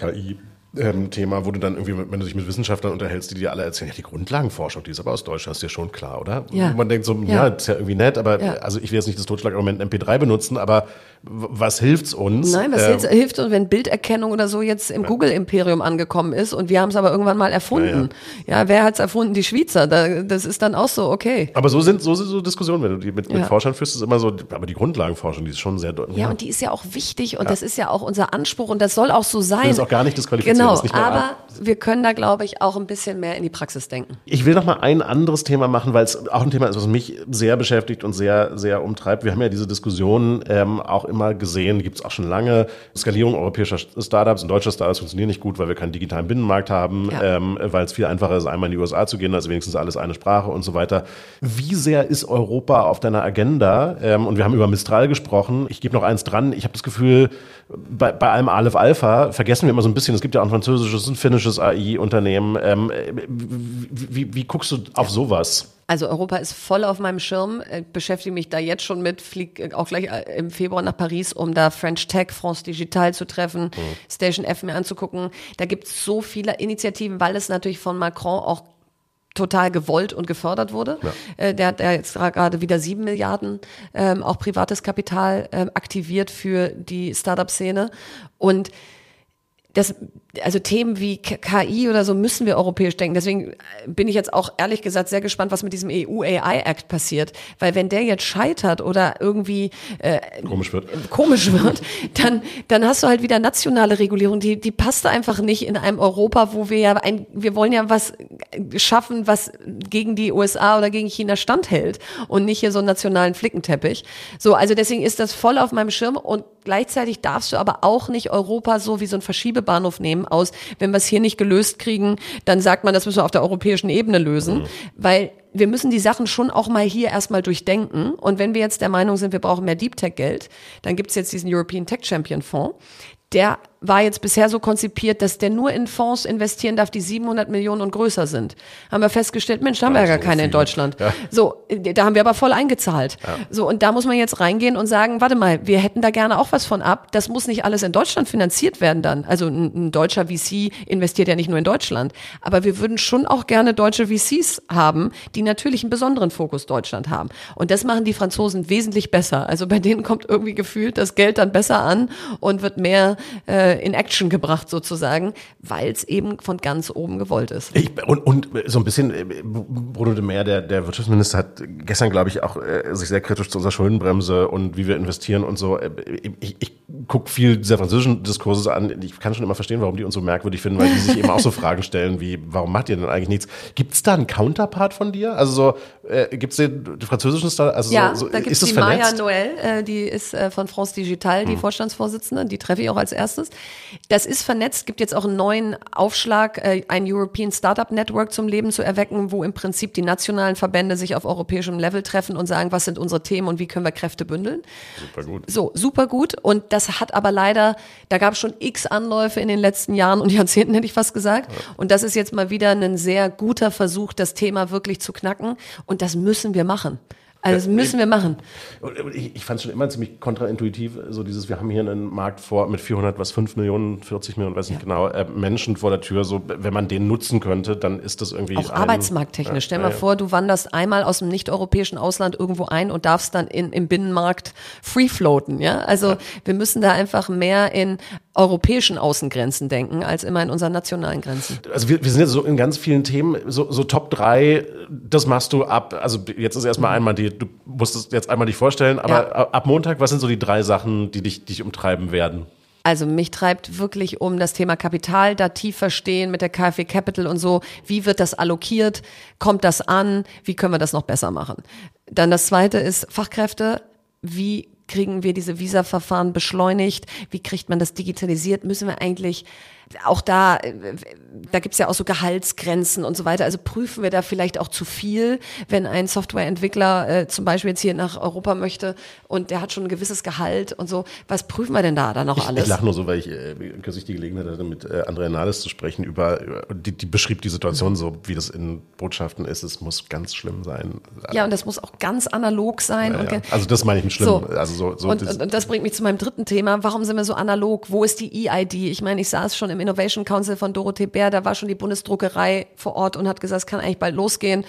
KI-Thema, wo du dann irgendwie, wenn du dich mit Wissenschaftlern unterhältst, die dir alle erzählen, ja, die Grundlagenforschung, die ist aber aus Deutschland, ist dir schon klar, oder? Ja. Und man denkt so, Ja. ja, ist ja irgendwie nett, aber Ja. also ich will jetzt nicht das Totschlagargument MP3 benutzen, aber was hilft's uns? Nein, was Ähm, hilft, uns, wenn Bilderkennung oder so jetzt im Google-Imperium angekommen ist und wir haben es aber irgendwann mal erfunden. Ja, wer hat's erfunden? Die Schweizer. Da, das ist dann auch so, okay. Aber so sind so, sind so Diskussionen, wenn du die mit, mit Ja. Forschern führst, ist immer so, aber die Grundlagenforschung, die ist schon sehr deutlich. Ja, und die ist ja auch wichtig und das ist ja auch unser Anspruch und das soll auch so sein. das auch gar nicht disqualifizieren, Genau, nicht nur aber wir können da, glaube ich, auch ein bisschen mehr in die Praxis denken. Ich will noch mal ein anderes Thema machen, weil es auch ein Thema ist, was mich sehr beschäftigt und sehr, sehr umtreibt. Wir haben ja diese Diskussion ähm, auch immer gesehen, gibt es auch schon lange. Skalierung europäischer Startups und deutscher Startups funktionieren nicht gut, weil wir keinen digitalen Binnenmarkt haben, Ja. ähm, weil es viel einfacher ist, einmal in die USA zu gehen, also wenigstens alles eine Sprache und so weiter. Wie sehr ist Europa auf deiner Agenda? Ähm, und wir haben über Mistral gesprochen. Ich gebe noch eins dran. Ich habe das Gefühl, bei, bei allem Aleph Alpha vergessen wir immer so ein bisschen, es gibt ja auch französisches und finnisches AI-Unternehmen. Ähm, wie, wie, wie guckst du auf sowas? Also Europa ist voll auf meinem Schirm, äh, beschäftige mich da jetzt schon mit, fliege auch gleich äh, im Februar nach Paris, um da French Tech, France Digital zu treffen, Station F mir anzugucken. Da gibt es so viele Initiativen, weil es natürlich von Macron auch total gewollt und gefördert wurde. Äh, der hat ja jetzt gerade wieder sieben Milliarden ähm, auch privates Kapital ähm, aktiviert für die Startup-Szene. Und das, also Themen wie KI oder so müssen wir europäisch denken. Deswegen äh, bin ich jetzt auch ehrlich gesagt sehr gespannt, was mit diesem EU AI Act passiert. Weil wenn der jetzt scheitert oder irgendwie äh, Komisch wird. komisch wird, <laughs> dann, dann hast du halt wieder nationale Regulierung, die, die passt einfach nicht in einem Europa, wo wir ja ein, wir wollen ja was schaffen, was gegen die USA oder gegen China standhält und nicht hier so einen nationalen Flickenteppich. So, also deswegen ist das voll auf meinem Schirm und gleichzeitig darfst du aber auch nicht Europa so wie so ein Verschiebebahnhof nehmen aus, wenn wir es hier nicht gelöst kriegen, dann sagt man, das müssen wir auf der europäischen Ebene lösen, weil wir müssen die Sachen schon auch mal hier erstmal durchdenken. Und wenn wir jetzt der Meinung sind, wir brauchen mehr Deep Tech Geld, dann gibt es jetzt diesen European Tech Champion Fonds. Der war jetzt bisher so konzipiert, dass der nur in Fonds investieren darf, die 700 Millionen und größer sind. Haben wir festgestellt, Mensch, da haben wir ja gar so keine viele. in Deutschland. Ja. So, da haben wir aber voll eingezahlt. Ja. So, und da muss man jetzt reingehen und sagen, warte mal, wir hätten da gerne auch was von ab. Das muss nicht alles in Deutschland finanziert werden dann. Also ein, ein deutscher VC investiert ja nicht nur in Deutschland. Aber wir würden schon auch gerne deutsche VCs haben, die natürlich einen besonderen Fokus Deutschland haben. Und das machen die Franzosen wesentlich besser. Also bei denen kommt irgendwie gefühlt das Geld dann besser an und wird mehr äh, in Action gebracht sozusagen, weil es eben von ganz oben gewollt ist. Ich, und, und so ein bisschen, äh, Bruno de Meer, der, der Wirtschaftsminister, hat gestern, glaube ich, auch äh, sich sehr kritisch zu unserer Schuldenbremse und wie wir investieren und so. Äh, ich, ich gucke viel dieser französischen Diskurse an. Ich kann schon immer verstehen, warum die uns so merkwürdig finden, weil die sich eben auch so <laughs> Fragen stellen wie, warum macht ihr denn eigentlich nichts? Gibt es da einen Counterpart von dir? Also so, äh, gibt es den, französischen Star? Also ja, so, da gibt es die vernetzt? Maya Noël, äh, die ist äh, von France Digital, die hm. Vorstandsvorsitzende, die treffe ich auch als erstes. Das ist vernetzt, gibt jetzt auch einen neuen Aufschlag, äh, ein European Startup Network zum Leben zu erwecken, wo im Prinzip die nationalen Verbände sich auf europäischem Level treffen und sagen, was sind unsere Themen und wie können wir Kräfte bündeln. Super gut. So, super gut. Und das hat aber leider, da gab es schon x Anläufe in den letzten Jahren und Jahrzehnten, hätte ich fast gesagt. Ja. Und das ist jetzt mal wieder ein sehr guter Versuch, das Thema wirklich zu knacken. Und das müssen wir machen. Also das müssen wir machen. Ich, ich fand es schon immer ziemlich kontraintuitiv, so dieses, wir haben hier einen Markt vor mit 400, was, 5 Millionen, 40 Millionen, weiß nicht ja. genau, äh, Menschen vor der Tür. So, wenn man den nutzen könnte, dann ist das irgendwie. Auch ein, arbeitsmarkttechnisch. Ja, Stell mal ja, vor, du wanderst einmal aus dem nicht-europäischen Ausland irgendwo ein und darfst dann in, im Binnenmarkt free floaten, ja. Also wir müssen da einfach mehr in europäischen Außengrenzen denken, als immer in unseren nationalen Grenzen. Also wir, wir sind jetzt so in ganz vielen Themen, so, so Top 3, das machst du ab, also jetzt ist erstmal einmal die, du musst es jetzt einmal dich vorstellen, aber ja. ab Montag, was sind so die drei Sachen, die dich, dich umtreiben werden? Also mich treibt wirklich um das Thema Kapital, da tief verstehen mit der KfW Capital und so. Wie wird das allokiert? Kommt das an? Wie können wir das noch besser machen? Dann das zweite ist Fachkräfte. Wie kriegen wir diese Visa-Verfahren beschleunigt? Wie kriegt man das digitalisiert? Müssen wir eigentlich auch da, da gibt's ja auch so Gehaltsgrenzen und so weiter. Also prüfen wir da vielleicht auch zu viel, wenn ein Softwareentwickler äh, zum Beispiel jetzt hier nach Europa möchte und der hat schon ein gewisses Gehalt und so. Was prüfen wir denn da dann noch alles? Ich lache nur so, weil ich äh, kürzlich die Gelegenheit hatte, mit äh, Andrea Nahles zu sprechen über, über die, die beschrieb die Situation so, wie das in Botschaften ist. Es muss ganz schlimm sein. Ja, und das muss auch ganz analog sein. Ja, ja. Also das meine ich mit schlimm. So. Also so, so und, und das bringt mich zu meinem dritten Thema. Warum sind wir so analog? Wo ist die EID? Ich meine, ich saß schon im Innovation Council von Dorothee Bär, da war schon die Bundesdruckerei vor Ort und hat gesagt, es kann eigentlich bald losgehen.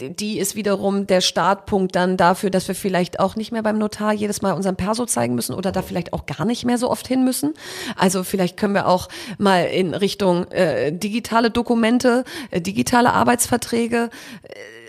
Die ist wiederum der Startpunkt dann dafür, dass wir vielleicht auch nicht mehr beim Notar jedes Mal unseren Perso zeigen müssen oder da vielleicht auch gar nicht mehr so oft hin müssen. Also vielleicht können wir auch mal in Richtung äh, digitale Dokumente, äh, digitale Arbeitsverträge, äh,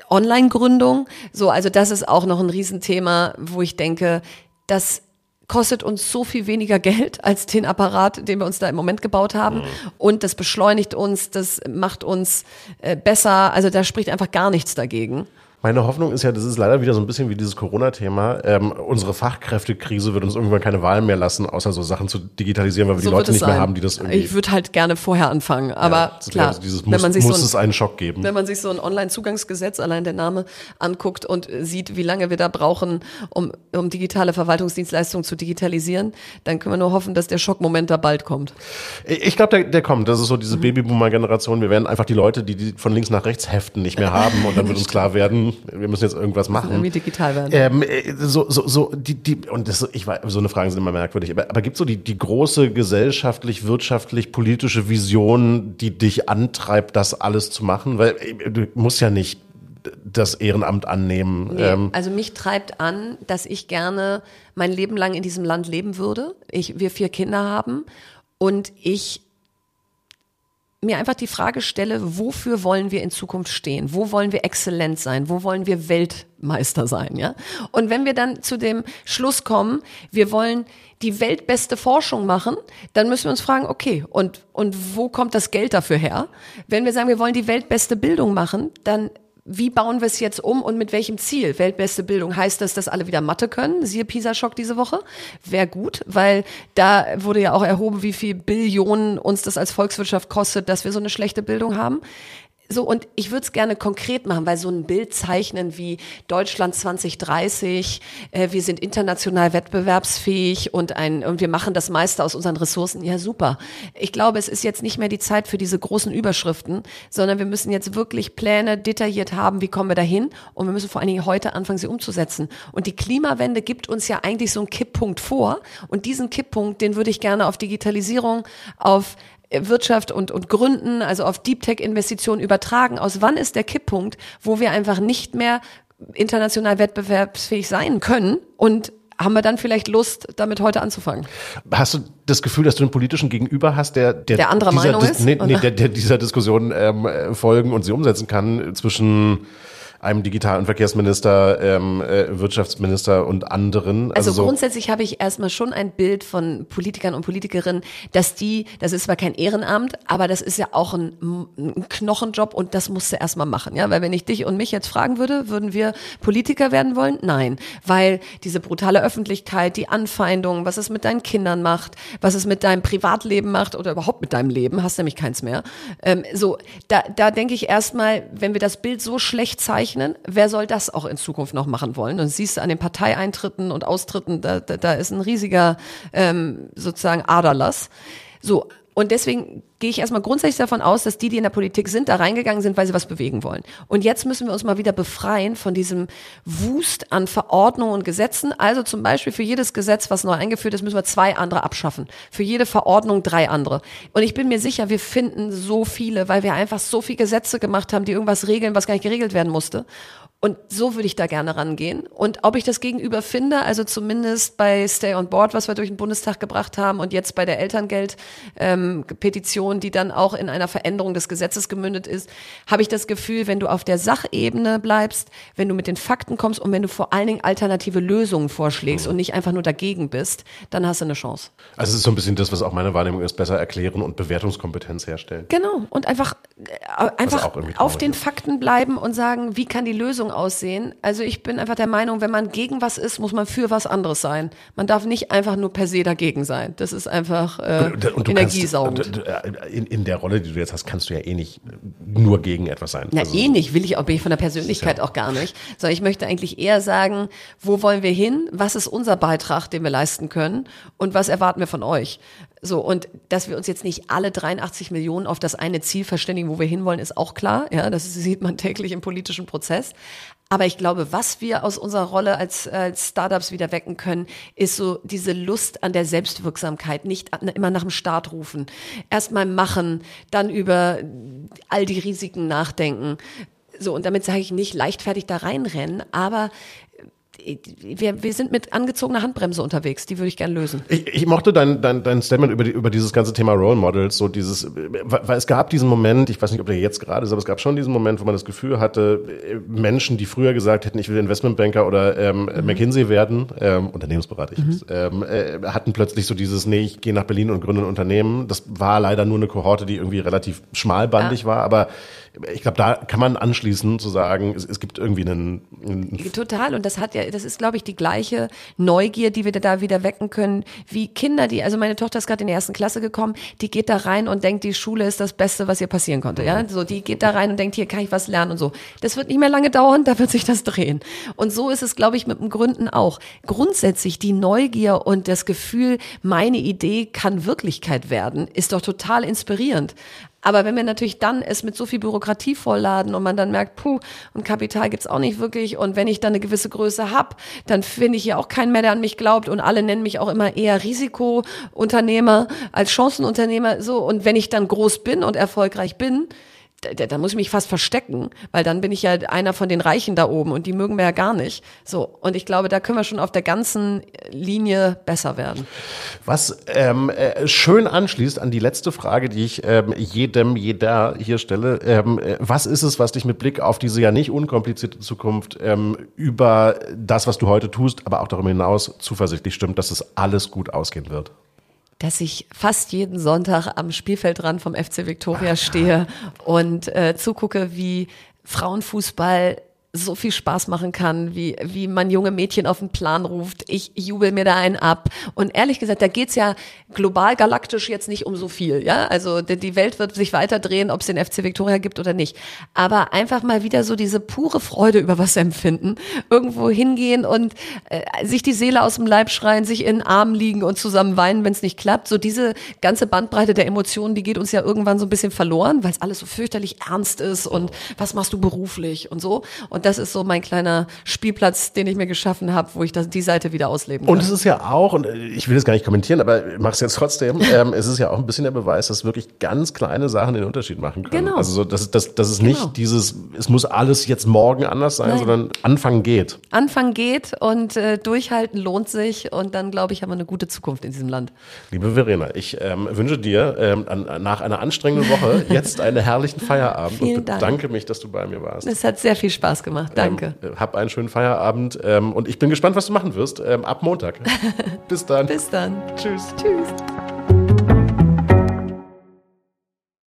Online-Gründung. So, also das ist auch noch ein Riesenthema, wo ich denke, dass kostet uns so viel weniger Geld als den Apparat, den wir uns da im Moment gebaut haben. Mhm. Und das beschleunigt uns, das macht uns äh, besser. Also da spricht einfach gar nichts dagegen. Meine Hoffnung ist ja, das ist leider wieder so ein bisschen wie dieses Corona-Thema. Ähm, unsere Fachkräftekrise wird uns irgendwann keine Wahl mehr lassen, außer so Sachen zu digitalisieren, weil wir so die Leute nicht sein. mehr haben, die das irgendwie. Ich würde halt gerne vorher anfangen, aber ja, klar, also dieses muss, wenn man sich muss so ein, es einen Schock geben. Wenn man sich so ein Online-Zugangsgesetz, allein der Name, anguckt und sieht, wie lange wir da brauchen, um, um digitale Verwaltungsdienstleistungen zu digitalisieren, dann können wir nur hoffen, dass der Schockmoment da bald kommt. Ich glaube, der, der kommt. Das ist so diese mhm. Babyboomer-Generation. Wir werden einfach die Leute, die, die von links nach rechts heften, nicht mehr <laughs> haben und dann wird uns klar werden, wir müssen jetzt irgendwas machen. Irgendwie digital werden. Ähm, äh, so, so, so, die, die, und das, ich weiß, so eine Frage sind immer merkwürdig, aber, aber gibt so die, die große gesellschaftlich, wirtschaftlich, politische Vision, die dich antreibt, das alles zu machen? Weil äh, du musst ja nicht das Ehrenamt annehmen. Nee, ähm. Also mich treibt an, dass ich gerne mein Leben lang in diesem Land leben würde. Ich, wir vier Kinder haben und ich mir einfach die Frage stelle, wofür wollen wir in Zukunft stehen? Wo wollen wir exzellent sein? Wo wollen wir Weltmeister sein? Ja? Und wenn wir dann zu dem Schluss kommen, wir wollen die weltbeste Forschung machen, dann müssen wir uns fragen, okay, und, und wo kommt das Geld dafür her? Wenn wir sagen, wir wollen die weltbeste Bildung machen, dann wie bauen wir es jetzt um und mit welchem Ziel? Weltbeste Bildung heißt das, dass alle wieder Mathe können? Siehe Pisa-Schock diese Woche. Wäre gut, weil da wurde ja auch erhoben, wie viel Billionen uns das als Volkswirtschaft kostet, dass wir so eine schlechte Bildung haben. So, und ich würde es gerne konkret machen, weil so ein Bild zeichnen wie Deutschland 2030, äh, wir sind international wettbewerbsfähig und ein, und wir machen das meiste aus unseren Ressourcen. Ja, super. Ich glaube, es ist jetzt nicht mehr die Zeit für diese großen Überschriften, sondern wir müssen jetzt wirklich Pläne detailliert haben, wie kommen wir dahin und wir müssen vor allen Dingen heute anfangen, sie umzusetzen. Und die Klimawende gibt uns ja eigentlich so einen Kipppunkt vor und diesen Kipppunkt, den würde ich gerne auf Digitalisierung, auf Wirtschaft und, und Gründen, also auf Deep Tech Investitionen übertragen. Aus wann ist der Kipppunkt, wo wir einfach nicht mehr international wettbewerbsfähig sein können und haben wir dann vielleicht Lust, damit heute anzufangen? Hast du das Gefühl, dass du einen politischen Gegenüber hast, der, der, der anderer Meinung ist? Nee, nee, der, der dieser Diskussion ähm, folgen und sie umsetzen kann zwischen einem Digital- und Verkehrsminister, ähm, äh, Wirtschaftsminister und anderen. Also, also so grundsätzlich habe ich erstmal schon ein Bild von Politikern und Politikerinnen, dass die, das ist zwar kein Ehrenamt, aber das ist ja auch ein, ein Knochenjob und das musst du erstmal machen, ja, weil wenn ich dich und mich jetzt fragen würde, würden wir Politiker werden wollen? Nein, weil diese brutale Öffentlichkeit, die Anfeindungen, was es mit deinen Kindern macht, was es mit deinem Privatleben macht oder überhaupt mit deinem Leben, hast nämlich keins mehr. Ähm, so, da, da denke ich erstmal, wenn wir das Bild so schlecht zeichnen, rechnen. Wer soll das auch in Zukunft noch machen wollen? Und siehst du an den Parteieintritten und Austritten, da, da, da ist ein riesiger ähm, sozusagen Aderlass. So, und deswegen gehe ich erstmal grundsätzlich davon aus, dass die, die in der Politik sind, da reingegangen sind, weil sie was bewegen wollen. Und jetzt müssen wir uns mal wieder befreien von diesem Wust an Verordnungen und Gesetzen. Also zum Beispiel für jedes Gesetz, was neu eingeführt ist, müssen wir zwei andere abschaffen. Für jede Verordnung drei andere. Und ich bin mir sicher, wir finden so viele, weil wir einfach so viele Gesetze gemacht haben, die irgendwas regeln, was gar nicht geregelt werden musste. Und so würde ich da gerne rangehen. Und ob ich das Gegenüber finde, also zumindest bei Stay on Board, was wir durch den Bundestag gebracht haben und jetzt bei der Elterngeld-Petition, ähm, die dann auch in einer Veränderung des Gesetzes gemündet ist, habe ich das Gefühl, wenn du auf der Sachebene bleibst, wenn du mit den Fakten kommst und wenn du vor allen Dingen alternative Lösungen vorschlägst mhm. und nicht einfach nur dagegen bist, dann hast du eine Chance. Also es ist so ein bisschen das, was auch meine Wahrnehmung ist, besser erklären und Bewertungskompetenz herstellen. Genau. Und einfach, äh, einfach auf den Fakten bleiben und sagen, wie kann die Lösung Lösung aussehen. Also ich bin einfach der Meinung, wenn man gegen was ist, muss man für was anderes sein. Man darf nicht einfach nur per se dagegen sein. Das ist einfach äh, und, und energiesaugend. Kannst, in, in der Rolle, die du jetzt hast, kannst du ja eh nicht nur gegen etwas sein. Na, also, eh nicht, will ich auch, bin ich von der Persönlichkeit ja. auch gar nicht. Sondern ich möchte eigentlich eher sagen, wo wollen wir hin? Was ist unser Beitrag, den wir leisten können? Und was erwarten wir von euch? So, und dass wir uns jetzt nicht alle 83 Millionen auf das eine Ziel verständigen, wo wir hinwollen, ist auch klar. Ja, das <laughs> sieht man täglich im politischen Prozess. Aber ich glaube, was wir aus unserer Rolle als, als Startups wieder wecken können, ist so diese Lust an der Selbstwirksamkeit, nicht immer nach dem Start rufen. Erstmal machen, dann über all die Risiken nachdenken. So, und damit sage ich nicht leichtfertig da reinrennen, aber wir, wir sind mit angezogener Handbremse unterwegs, die würde ich gerne lösen. Ich, ich mochte dein, dein, dein Statement über, die, über dieses ganze Thema Role Models, so dieses, weil es gab diesen Moment, ich weiß nicht, ob der jetzt gerade ist, aber es gab schon diesen Moment, wo man das Gefühl hatte, Menschen, die früher gesagt hätten, ich will Investmentbanker oder ähm, mhm. McKinsey werden, ähm, Unternehmensberater, mhm. ähm, äh, hatten plötzlich so dieses, nee, ich gehe nach Berlin und gründe ein Unternehmen. Das war leider nur eine Kohorte, die irgendwie relativ schmalbandig ja. war, aber ich glaube, da kann man anschließen zu sagen, es, es gibt irgendwie einen, einen Total. Und das hat ja, das ist, glaube ich, die gleiche Neugier, die wir da wieder wecken können, wie Kinder, die, also meine Tochter ist gerade in die ersten Klasse gekommen, die geht da rein und denkt, die Schule ist das Beste, was ihr passieren konnte. Ja, so die geht da rein und denkt, hier kann ich was lernen und so. Das wird nicht mehr lange dauern, da wird sich das drehen. Und so ist es, glaube ich, mit dem Gründen auch. Grundsätzlich die Neugier und das Gefühl, meine Idee kann Wirklichkeit werden, ist doch total inspirierend. Aber wenn wir natürlich dann es mit so viel Bürokratie vollladen und man dann merkt, puh, und Kapital gibt's auch nicht wirklich und wenn ich dann eine gewisse Größe hab, dann finde ich ja auch keinen mehr, der an mich glaubt und alle nennen mich auch immer eher Risikounternehmer als Chancenunternehmer so. Und wenn ich dann groß bin und erfolgreich bin, da, da muss ich mich fast verstecken, weil dann bin ich ja einer von den Reichen da oben und die mögen wir ja gar nicht. So, und ich glaube, da können wir schon auf der ganzen Linie besser werden. Was ähm, äh, schön anschließt an die letzte Frage, die ich ähm, jedem, jeder hier stelle. Ähm, äh, was ist es, was dich mit Blick auf diese ja nicht unkomplizierte Zukunft ähm, über das, was du heute tust, aber auch darüber hinaus zuversichtlich stimmt, dass es alles gut ausgehen wird? Dass ich fast jeden Sonntag am Spielfeldrand vom FC Victoria stehe und äh, zugucke, wie Frauenfußball so viel Spaß machen kann, wie, wie man junge Mädchen auf den Plan ruft. Ich jubel mir da einen ab. Und ehrlich gesagt, da geht's ja global galaktisch jetzt nicht um so viel. Ja, Also die, Welt wird sich weiter drehen, ob es den FC Victoria gibt oder nicht. Aber einfach mal wieder so diese pure Freude über was empfinden, irgendwo hingehen und äh, sich die Seele aus dem Leib schreien, sich in den Armen liegen und zusammen weinen, wenn es nicht klappt. So diese ganze Bandbreite der Emotionen, die geht uns ja irgendwann so ein bisschen verloren, weil es alles so fürchterlich ernst ist und was machst du beruflich und so. Und das ist so mein kleiner Spielplatz, den ich mir geschaffen habe, wo ich das, die Seite wieder ausleben kann. Und es ist ja auch, und ich will das gar nicht kommentieren, aber ich mache es jetzt trotzdem, <laughs> ähm, es ist ja auch ein bisschen der Beweis, dass wirklich ganz kleine Sachen den Unterschied machen können. Genau. Also so, dass, dass, dass es nicht Genau. dieses, es muss alles jetzt morgen anders sein, Nein. sondern Anfang geht. Anfang geht und äh, durchhalten lohnt sich und dann glaube ich haben wir eine gute Zukunft in diesem Land. Liebe Verena, ich ähm, wünsche dir ähm, an, nach einer anstrengenden Woche <laughs> jetzt einen herrlichen Feierabend Vielen und Dank. bedanke mich, dass du bei mir warst. Es hat sehr viel Spaß gemacht. Danke. Ähm, hab einen schönen Feierabend ähm, und ich bin gespannt, was du machen wirst ähm, ab Montag. <laughs> Bis dann. Bis dann. Tschüss. Tschüss.